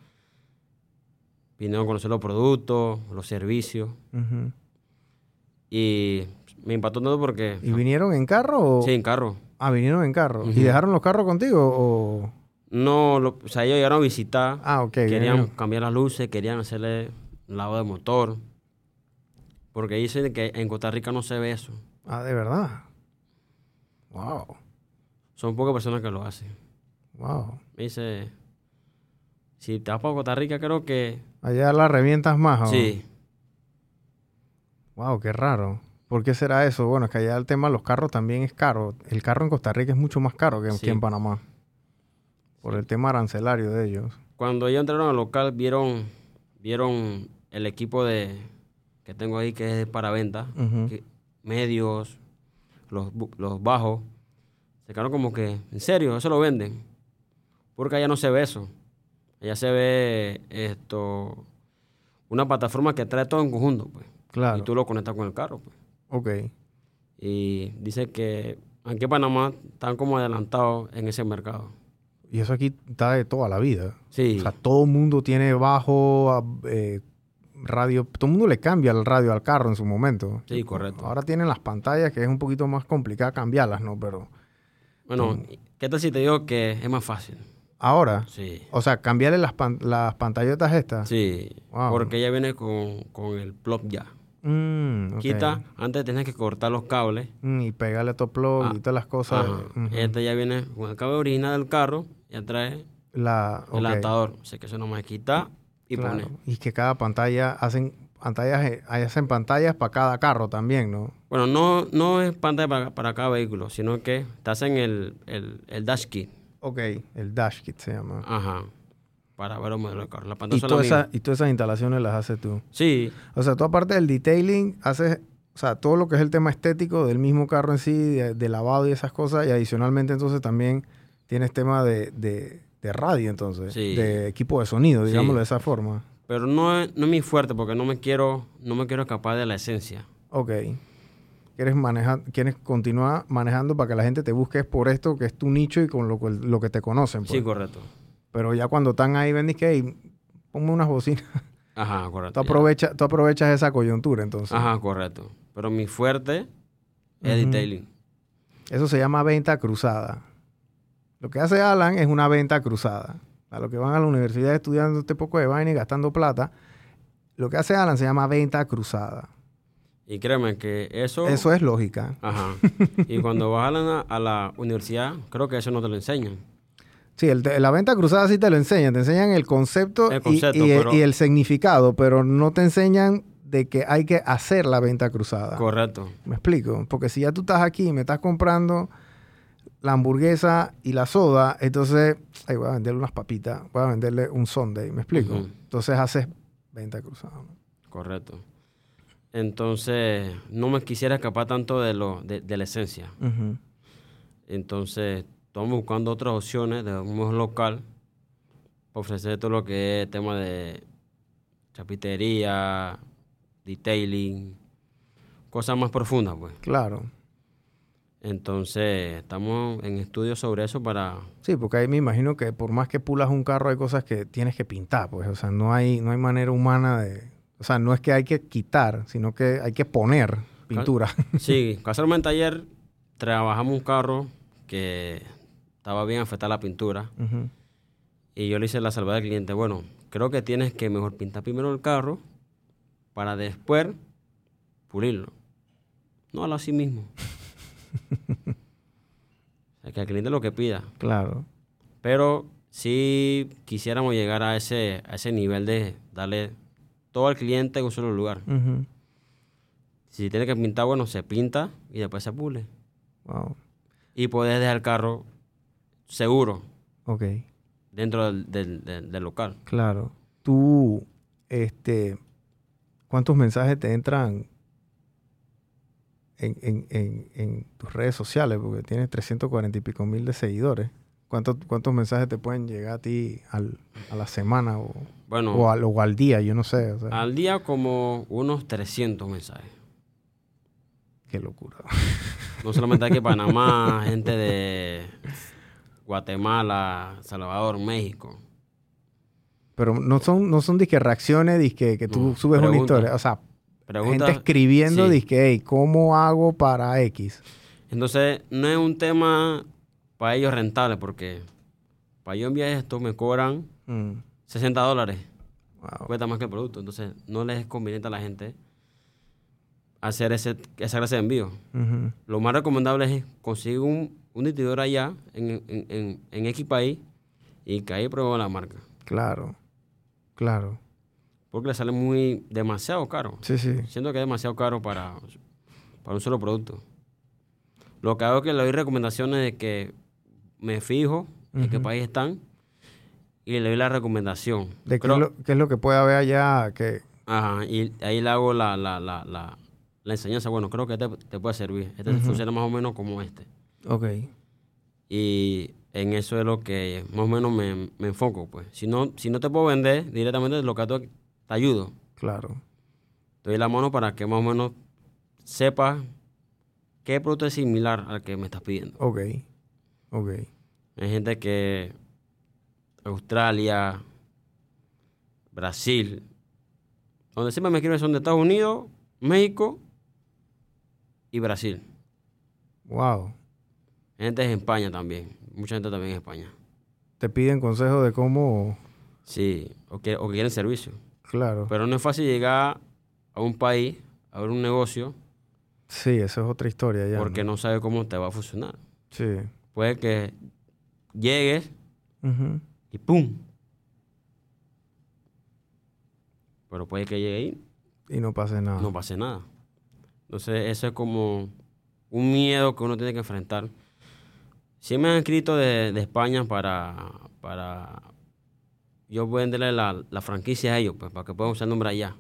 Vinieron a conocer los productos, los servicios. Y me impactó todo porque... ¿Y vinieron en carro o...? Sí, en carro. Ah, vinieron en carro. ¿Y dejaron los carros contigo o...? No, lo- o sea, ellos llegaron a visitar. Ah, ok. Querían cambiar las luces, querían hacerle lavado de motor. Porque dicen que en Costa Rica no se ve eso. Ah, de verdad. Wow. Son pocas personas que lo hacen. Wow. Me dice, si te vas para Costa Rica, creo que... Allá la revientas más. ¿o? Sí, Wow, qué raro. ¿Por qué será eso? Bueno, es que allá el tema de los carros también es caro. El carro en Costa Rica es mucho más caro que, Sí. en Panamá. Por el tema arancelario de ellos. cuando ellos entraron al local, vieron, vieron el equipo de que tengo ahí que es para venta. Que- medios, los, los bajos. Se quedaron como que, ¿en serio? ¿Eso lo venden? Porque allá no se ve eso. Allá se ve esto, una plataforma que trae todo en conjunto, pues. Claro. Y tú lo conectas con el carro, pues. Ok. Y dice que aquí en Panamá están como adelantados en ese mercado. Y eso aquí está de toda la vida. Sí, O sea, todo el mundo tiene bajo, eh, radio. Todo el mundo le cambia el radio al carro en su momento. sí, correcto. Ahora tienen las pantallas que es un poquito más complicado cambiarlas, ¿no? Pero Bueno, ¿qué tal si te digo que es más fácil? Ahora, Sí. o sea, cambiarle las, pan- las pantallotas estas. Sí, Wow. porque ella viene con, con el plug ya. Mm. Quita, antes tenías que cortar los cables. Mm, y pegarle top Ah, y todas las cosas. Este ya viene con el cable original del carro, ya trae La, el ok, adaptador. O sea que eso nomás quita y claro. pone. Y que cada pantalla hacen pantallas, eh, hacen pantallas para cada carro también, ¿no? Bueno, no, no es pantalla para, para cada vehículo, sino que te hacen el, el, el dash kit. Ok, el dash kit se llama. Ajá. Para ver de carro. La y, pantalla todas esas, mismas. y todas esas instalaciones las haces tú. Sí, O sea, tú aparte del detailing, haces, o sea, todo lo que es el tema estético del mismo carro en sí, de, de lavado y esas cosas, y adicionalmente entonces también tienes tema de, de, de radio, entonces, Sí. de equipo de sonido, Sí. digámoslo de esa forma. pero no es, no es mi fuerte porque no me quiero, no me quiero escapar de la esencia. Ok. Quieres, manejar, quieres continuar manejando para que la gente te busque es por esto, que es tu nicho y con lo, lo que te conocen. pues. Sí, correcto. Pero ya cuando están ahí, ven y que "Hey, ponme unas bocinas. Ajá, Tú, correcto. ya. aprovecha, tú aprovechas esa coyuntura, entonces. Ajá, correcto. Pero mi fuerte es Ujú. detailing. Eso se llama venta cruzada. Lo que hace Alan es una venta cruzada. A los que van a la universidad estudiando este poco de vaina y gastando plata, lo que hace Alan se llama venta cruzada. Y créeme que eso... Eso es lógica. Ajá. Y cuando vas a la, a la universidad, creo que eso no te lo enseñan. Sí, el- la venta cruzada sí te lo enseñan. Te enseñan el concepto, El y- concepto, y, pero- y el significado, pero no te enseñan de que hay que hacer la venta cruzada. Correcto. ¿Me explico? Porque si ya tú estás aquí y me estás comprando la hamburguesa y la soda, entonces, ay, voy a venderle unas papitas, voy a venderle un sundae, ¿me explico? Entonces haces venta cruzada. ¿no? Correcto. Entonces, no me quisiera escapar tanto de, lo, de, de la esencia. Entonces, estamos buscando otras opciones de un local para ofrecer todo lo que es tema de chapitería, detailing, cosas más profundas, pues. Claro. Entonces, estamos en estudios sobre eso para... Sí, porque ahí me imagino que por más que pulas un carro hay cosas que tienes que pintar, pues, o sea, no hay, no hay manera humana de... O sea, no es que hay que quitar, sino que hay que poner pintura. Sí, casualmente ayer trabajamos un carro que estaba bien afectada la pintura y yo le hice la salvada al cliente, bueno, creo que tienes que mejor pintar primero el carro para después pulirlo. No a así mismo. o sea, que al cliente lo que pida. Claro. Pero si quisiéramos llegar a ese, a ese nivel de darle todo al cliente en un solo lugar. Si tiene que pintar, bueno, se pinta y después se pule. Wow. Y puedes dejar el carro seguro Ok. dentro del, del- del- del local. Claro. Tú, este, ¿cuántos mensajes te entran en, en- en- en tus redes sociales? Porque tienes 340 y pico mil de seguidores. ¿Cuántos, cuántos mensajes te pueden llegar a ti al- a la semana o, Bueno, o, al, o al día? Yo no sé. o sea, al día como unos 300 mensajes. Qué locura. No solamente aquí Panamá, gente de Guatemala, Salvador, México. Pero no son, no son disque reacciones, disque que tú No, subes una historia. O sea, Pregunta, gente escribiendo, sí. disque, hey, ¿cómo hago para X? Entonces, no es un tema para ellos rentable, porque para yo enviar esto me cobran Mm, 60 dólares. wow. Cuesta más que el producto. Entonces, no les es conveniente a la gente hacer ese, esa clase de envío. Lo más recomendable es conseguir un, un distribuidor allá, en, en, en, en X país, y que ahí prueben la marca. Claro, claro. Porque le sale muy demasiado caro. Sí, sí. Siento que es demasiado caro para, para un solo producto. Lo que hago es que le doy recomendaciones de que me fijo en qué país están y le doy la recomendación. ¿De qué, es lo, qué es lo que puede haber allá que... Ajá, y ahí le hago la, la, la, la, la enseñanza. Bueno, creo que este te puede servir. Este funciona más o menos como este. Ok, Y en eso es lo que más o menos me, me enfoco. pues Si no, si no te puedo vender directamente, lo que que te ayudo. claro. Te doy la mano para que más o menos sepas qué producto es similar al que me estás pidiendo. Ok, ok. Hay gente que Australia, Brasil, donde siempre me escriben son de Estados Unidos, México y Brasil. Wow. Hay gente en España también, mucha gente también en España. Te piden consejos de cómo... Sí, o que, o que quieren servicio. Claro. Pero no es fácil llegar a un país, a abrir un negocio, Sí, eso es otra historia ya. porque no sabes cómo te va a funcionar. Sí. Puede que llegues y ¡pum! Pero puede que llegue ahí Y no pase nada. no pase nada. Entonces, eso es como un miedo que uno tiene que enfrentar. Sí me han escrito de, de España para, para yo venderle la, la franquicia a ellos, pues, para que puedan usar el nombre allá.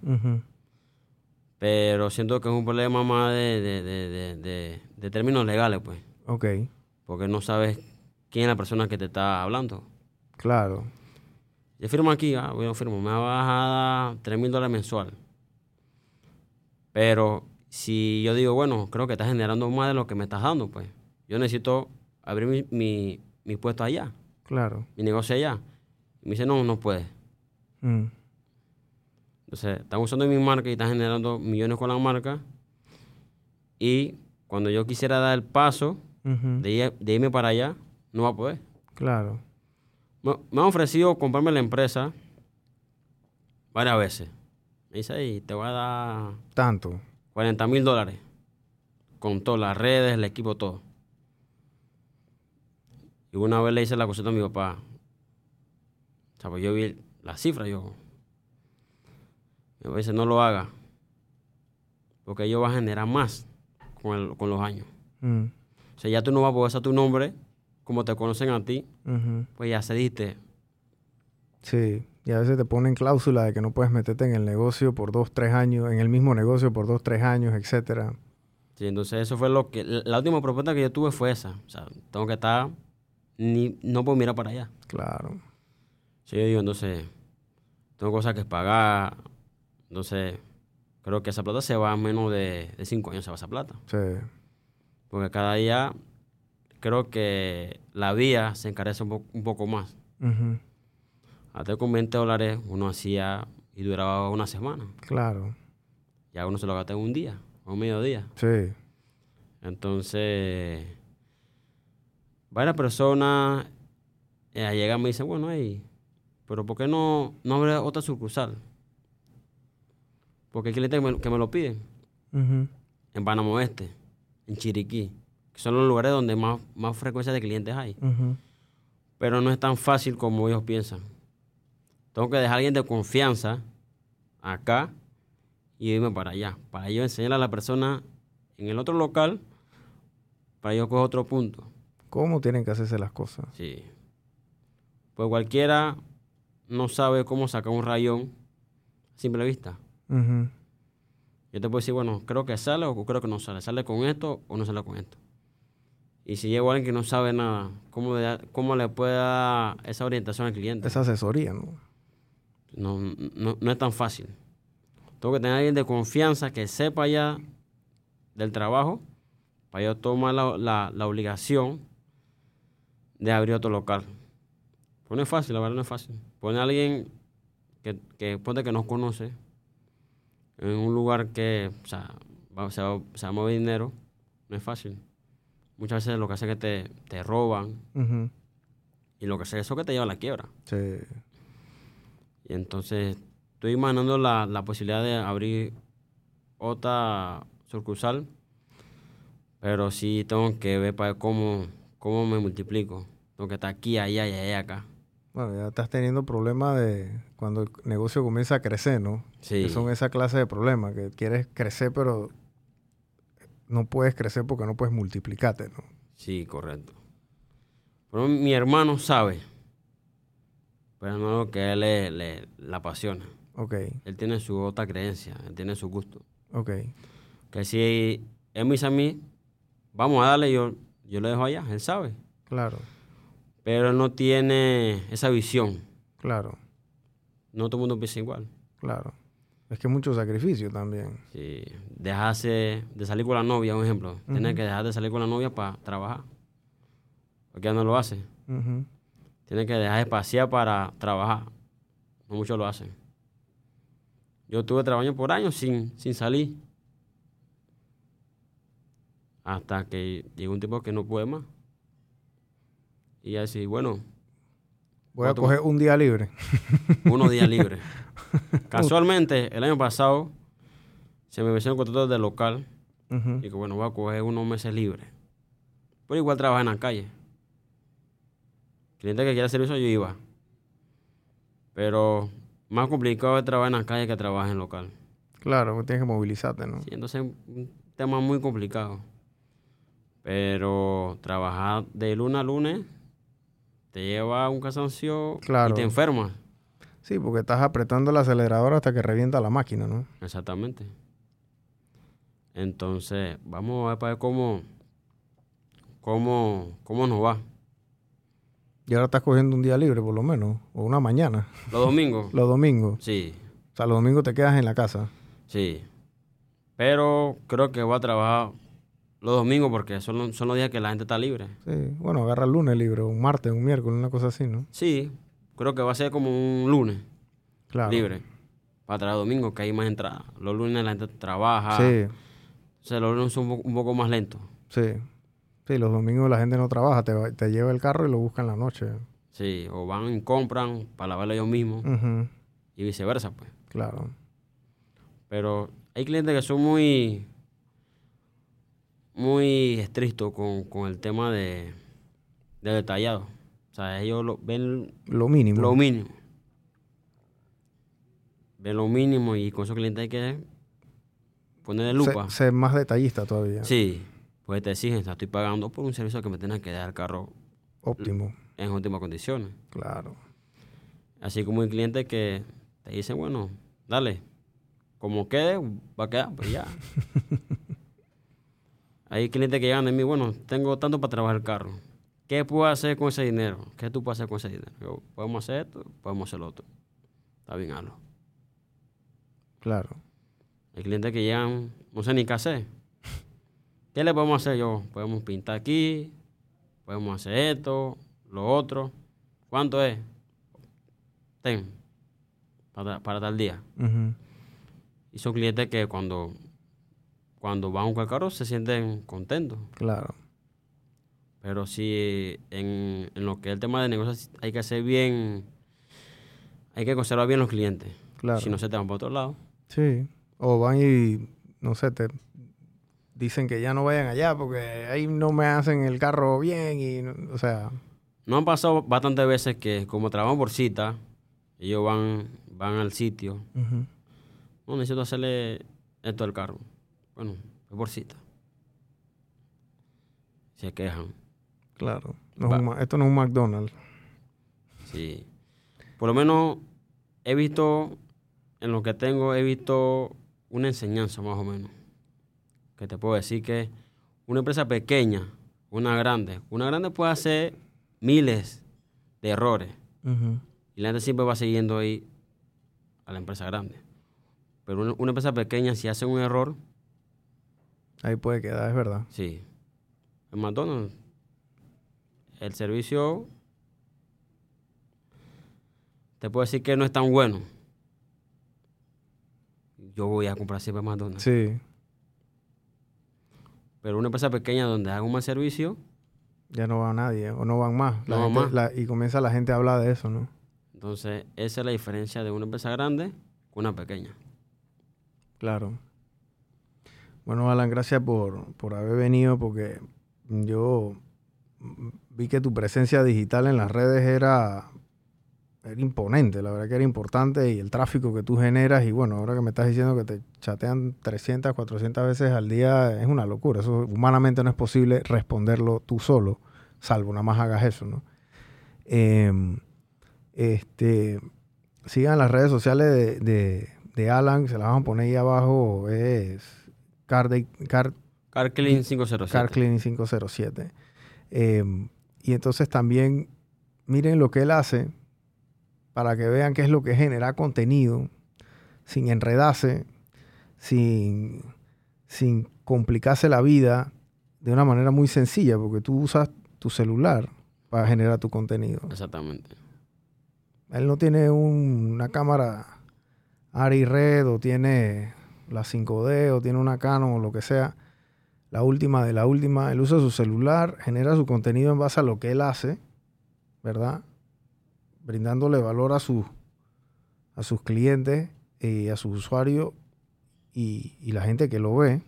Pero siento que es un problema más de, de, de, de, de- de términos legales, pues. Ok, Porque no sabes quién es la persona que te está hablando. claro. Yo firmo aquí, ah, bueno, firmo, me va a bajar 3 mil dólares mensual. Pero si yo digo, bueno, creo que estás generando más de lo que me estás dando, pues yo necesito abrir mi, mi, mi puesto allá, Claro. mi negocio allá. Y me dice, no, no puedes. Mm. Entonces, están usando mi marca y están generando millones con la marca. Y cuando yo quisiera dar el paso De, ir- de irme para allá, no va a poder. Claro. Me, me han ofrecido comprarme la empresa varias veces. Me dice, "Ey, te voy a dar Tanto. 40 mil dólares. Con todas las redes, el equipo, todo. Y una vez le hice la cosita a mi papá. O sea, pues yo vi la cifra, yo. Me dice, no lo haga. Porque ellos van a generar más con, el- con los años. Mm. Sea, ya tú no vas a poder usar tu nombre como te conocen a ti. Pues ya se diste. Sí. Y a veces te ponen cláusula de que no puedes meterte en el negocio por dos, tres años, en el mismo negocio por dos, tres años, etcétera. Sí, entonces eso fue lo que... La última propuesta que yo tuve fue esa. O sea, tengo que estar... Ni, no puedo mirar para allá. Claro. Sí, yo digo, entonces... Tengo cosas que pagar. Entonces... Creo que esa plata se va a menos de, de cinco años, se va esa plata. Sí. Porque cada día creo que la vía se encarece un, po- un poco más. Ujú. Antes con 20 dólares uno hacía y duraba una semana. Claro. Ya uno se lo gasta en un día o un mediodía. Sí. Entonces, varias personas eh, llegan y me dicen, bueno, hey, pero ¿por qué no, no abre otra sucursal? Porque hay clientes que me, que me lo piden. Ujú. En Panamá Oeste, en Chiriquí, que son los lugares donde más, más frecuencia de clientes hay. Pero no es tan fácil como ellos piensan. Tengo que dejar a alguien de confianza acá y irme para allá. Para yo enseñarle a la persona en el otro local, para yo coger otro punto. ¿Cómo tienen que hacerse las cosas? Sí. Pues cualquiera no sabe cómo sacar un rayón a simple vista. Ujú. Yo te puedo decir, bueno, creo que sale o creo que no sale. ¿Sale con esto o no sale con esto? Y si llevo a alguien que no sabe nada, ¿cómo, le da- cómo le puede dar esa orientación al cliente? Esa asesoría, ¿no? No, no, no es tan fácil. Tengo que tener a alguien de confianza que sepa ya del trabajo para yo tomar la, la- la obligación de abrir otro local. Pues no es fácil, la verdad no es fácil. Poner a alguien que, que ponte que nos conoce en un lugar que o sea, va- se, va, se va a mover dinero, no es fácil. Muchas veces lo que hace es que te, te roban y lo que hace es eso que te lleva a la quiebra. Sí. Y entonces estoy imaginando la, la posibilidad de abrir otra sucursal, pero sí tengo que ver para cómo, cómo me multiplico. Tengo que estar aquí, allá y allá acá. Bueno, ya estás teniendo problemas de cuando el negocio comienza a crecer, ¿no? Sí, Que son esa clase de problemas, que quieres crecer, pero no puedes crecer porque no puedes multiplicarte, ¿no? sí, correcto. Pero mi hermano sabe, pero no lo que a él le, le, le apasiona. Ok, Él tiene su otra creencia, él tiene su gusto. ok. Que si él me dice a mí, vamos a darle, yo, yo lo dejo allá, él sabe. Claro, pero él no tiene esa visión. claro, No todo el mundo piensa igual. claro. Es que mucho sacrificio también. Si dejarse de salir con la novia, un ejemplo, tiene que dejar de salir con la novia para trabajar. Porque ya no lo hace. Ujú. Tiene que dejar de pasear para trabajar. No muchos lo hacen. Yo estuve trabajando por años sin, sin salir. Hasta que llegó un tiempo que no pude más. Y así, bueno, Voy a ¿Cuánto- coger un día libre. unos días libres. Casualmente, el año pasado se me venció un contrato de local Ujú. y que bueno, voy a coger unos meses libres. Pero igual trabajar en la calle. Cliente que quiera servicio yo iba. Pero más complicado es trabajar en la calle que trabajar en local. Claro, tienes que movilizarte, ¿no? Sí, entonces es un tema muy complicado. Pero trabajar de lunes a lunes te lleva a un cansancio Claro. y te enfermas. Sí, porque estás apretando el acelerador hasta que revienta la máquina, ¿no? Exactamente. Entonces, vamos a ver para ver cómo, cómo, cómo nos va. Y ahora estás cogiendo un día libre, por lo menos, o una mañana, Los domingos, los domingos. sí, O sea, los domingos te quedas en la casa. sí. Pero creo que voy a trabajar los domingos porque son, los- son los días que la gente está libre. Sí, bueno, agarra el lunes libre, un martes, un miércoles, una cosa así, ¿no? Sí, creo que va a ser como un lunes Claro. libre. Para traer domingo que hay más entrada. Los lunes la gente trabaja. Sí, O sea, los lunes son un poco, un poco más lentos. sí. Sí, los domingos la gente no trabaja, te, te lleva el carro y lo busca en la noche. Sí, o van y compran para lavarlo ellos mismos Ujú, y viceversa, pues. Claro. Pero hay clientes que son muy, muy estrictos con, con el tema de, de detallado. O sea, ellos lo, ven Lo mínimo. lo mínimo. Ven lo mínimo y con esos clientes hay que ponerle lupa. Ser, ser más detallista todavía. Sí, pues te exigen, o sea, estoy pagando por un servicio que me tenga que dar el carro Óptimo. en óptimas condiciones. Claro. Así como hay clientes que te dicen, bueno, dale, como quede, va a quedar, pues ya. hay clientes que llegan de mí, bueno, tengo tanto para trabajar el carro. ¿Qué puedo hacer con ese dinero? ¿Qué tú puedes hacer con ese dinero? Yo, podemos hacer esto, podemos hacer lo otro. Está bien, hazlo. Claro. Hay clientes que llegan, no sé ni qué hacer. ¿qué le podemos hacer yo? Podemos pintar aquí, podemos hacer esto, lo otro. ¿Cuánto es? Ten, para, para tal día. Y son clientes que cuando, cuando van a un carro se sienten contentos. Claro. Pero sí, en, en lo que es el tema de negocios, hay que hacer bien, hay que conservar bien los clientes. Claro. Si no se te van para otro lado. Sí. O van y, no sé, te dicen que ya no vayan allá porque ahí no me hacen el carro bien y, no- o sea, Nos han pasado bastantes veces que como trabajan por cita, ellos van, van al sitio. ujú. No, necesito hacerle esto al carro. Bueno, es por cita. Se quejan. claro. No es Va. un ma- esto no es un McDonald's. Sí. Por lo menos he visto, en lo que tengo, he visto una enseñanza más o menos. Que te puedo decir que una empresa pequeña, una grande, una grande puede hacer miles de errores. Y la gente siempre va siguiendo ahí a la empresa grande. Pero una, una empresa pequeña, si hace un error, Ahí puede quedar, es verdad. sí. En McDonald's, el servicio, te puedo decir que no es tan bueno. Yo voy a comprar siempre McDonald's. Sí. Pero una empresa pequeña donde haga un mal servicio, Ya no va nadie, o no van más. La No van gente- más. la- y comienza la gente a hablar de eso, ¿no? entonces esa es la diferencia de una empresa grande con una pequeña. Claro. Bueno, Alan, gracias por, por haber venido porque yo vi que tu presencia digital en las redes era, era imponente, la verdad que era importante y el tráfico que tú generas y bueno, ahora que me estás diciendo que te chatean 300, 400 veces al día es una locura. Eso humanamente no es posible responderlo tú solo, salvo nada más hagas eso, ¿no? Em, este, sigan las redes sociales de, de, de Alan, se las vamos a poner ahí abajo, es Car, de- Car, Car Clean 507. Car Cleaning 507. Eh, y entonces también miren lo que él hace para que vean qué es lo que genera contenido sin enredarse, sin, sin complicarse la vida de una manera muy sencilla, porque tú usas tu celular para generar tu contenido. Exactamente. Él no tiene un- una cámara ARRI Red o tiene la 5D o tiene una Canon o lo que sea. La última de la última. Él usa su celular, genera su contenido en base a lo que él hace, ¿verdad? Brindándole valor a, sus a sus clientes y a sus usuarios y, la gente que lo ve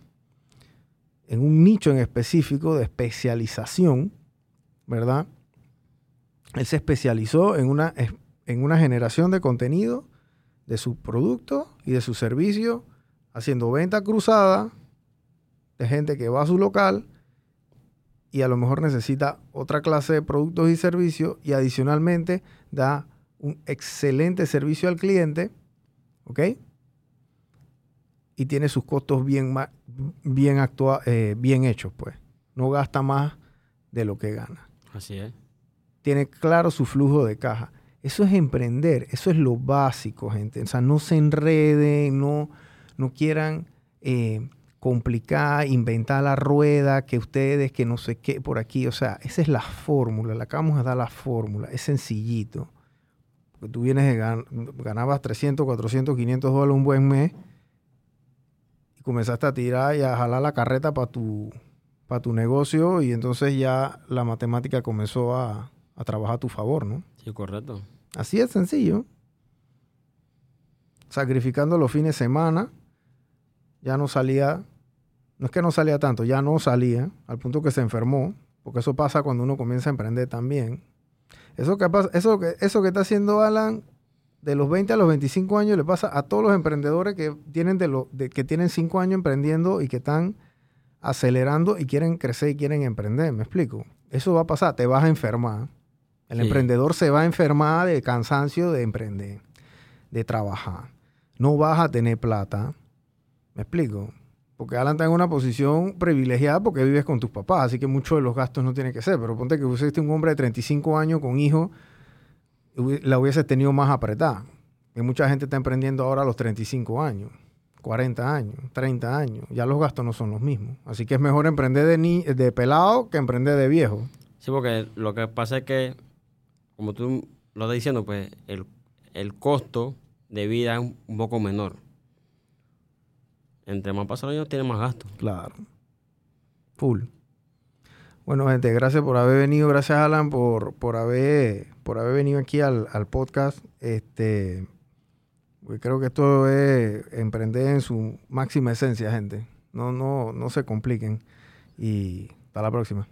en un nicho en específico de especialización, ¿verdad? Él se especializó en una, en una generación de contenido de su producto y de su servicio, haciendo venta cruzada de gente que va a su local y a lo mejor necesita otra clase de productos y servicios y adicionalmente da un excelente servicio al cliente, ¿ok? Y tiene sus costos bien, bien, actua- eh, bien hechos, pues. No gasta más de lo que gana Así es. tiene claro su flujo de caja. Eso es emprender, eso es lo básico, gente. O sea, no se enreden, no, no quieran eh, complicar, inventar la rueda, que ustedes, que no sé qué, por aquí. O sea, esa es la fórmula, le acabamos de dar la fórmula, es sencillito. Porque tú vienes de gan- ganabas 300, 400, 500 dólares un buen mes y comenzaste a tirar y a jalar la carreta para tu, para tu negocio y entonces ya la matemática comenzó a, a trabajar a tu favor, ¿no? Sí, correcto. Así es sencillo. Sacrificando los fines de semana, ya no salía, no es que no salía tanto, ya no salía, al punto que se enfermó, porque eso pasa cuando uno comienza a emprender también. Eso que, eso que, eso que está haciendo Alan, de los 20 a los 25 años, le pasa a todos los emprendedores que tienen, de lo, de, que tienen 5 años emprendiendo y que están acelerando y quieren crecer y quieren emprender. ¿Me explico? Eso va a pasar, te vas a enfermar. El Sí. emprendedor se va a enfermar de cansancio de emprender, de trabajar. No vas a tener plata. ¿Me explico? Porque Alan está en una posición privilegiada porque vives con tus papás, así que muchos de los gastos no tienen que ser. Pero ponte que fuiste un hombre de 35 años con hubi- la hubieses tenido más apretada. Que mucha gente está emprendiendo ahora a los 35 años, 40 años, 30 años. Ya los gastos no son los mismos. Así que es mejor emprender de, ni de pelado que emprender de viejo. Sí, porque lo que pasa es que, como tú lo estás diciendo, pues el, el costo de vida es un poco menor. Entre más pasan los años, tiene más gastos. Claro. Full. Bueno, gente, gracias por haber venido. Gracias, Alan, por, por, haber, por haber venido aquí al, al podcast. Este, creo que esto es emprender en su máxima esencia, gente. No, no, no se compliquen. Y hasta la próxima.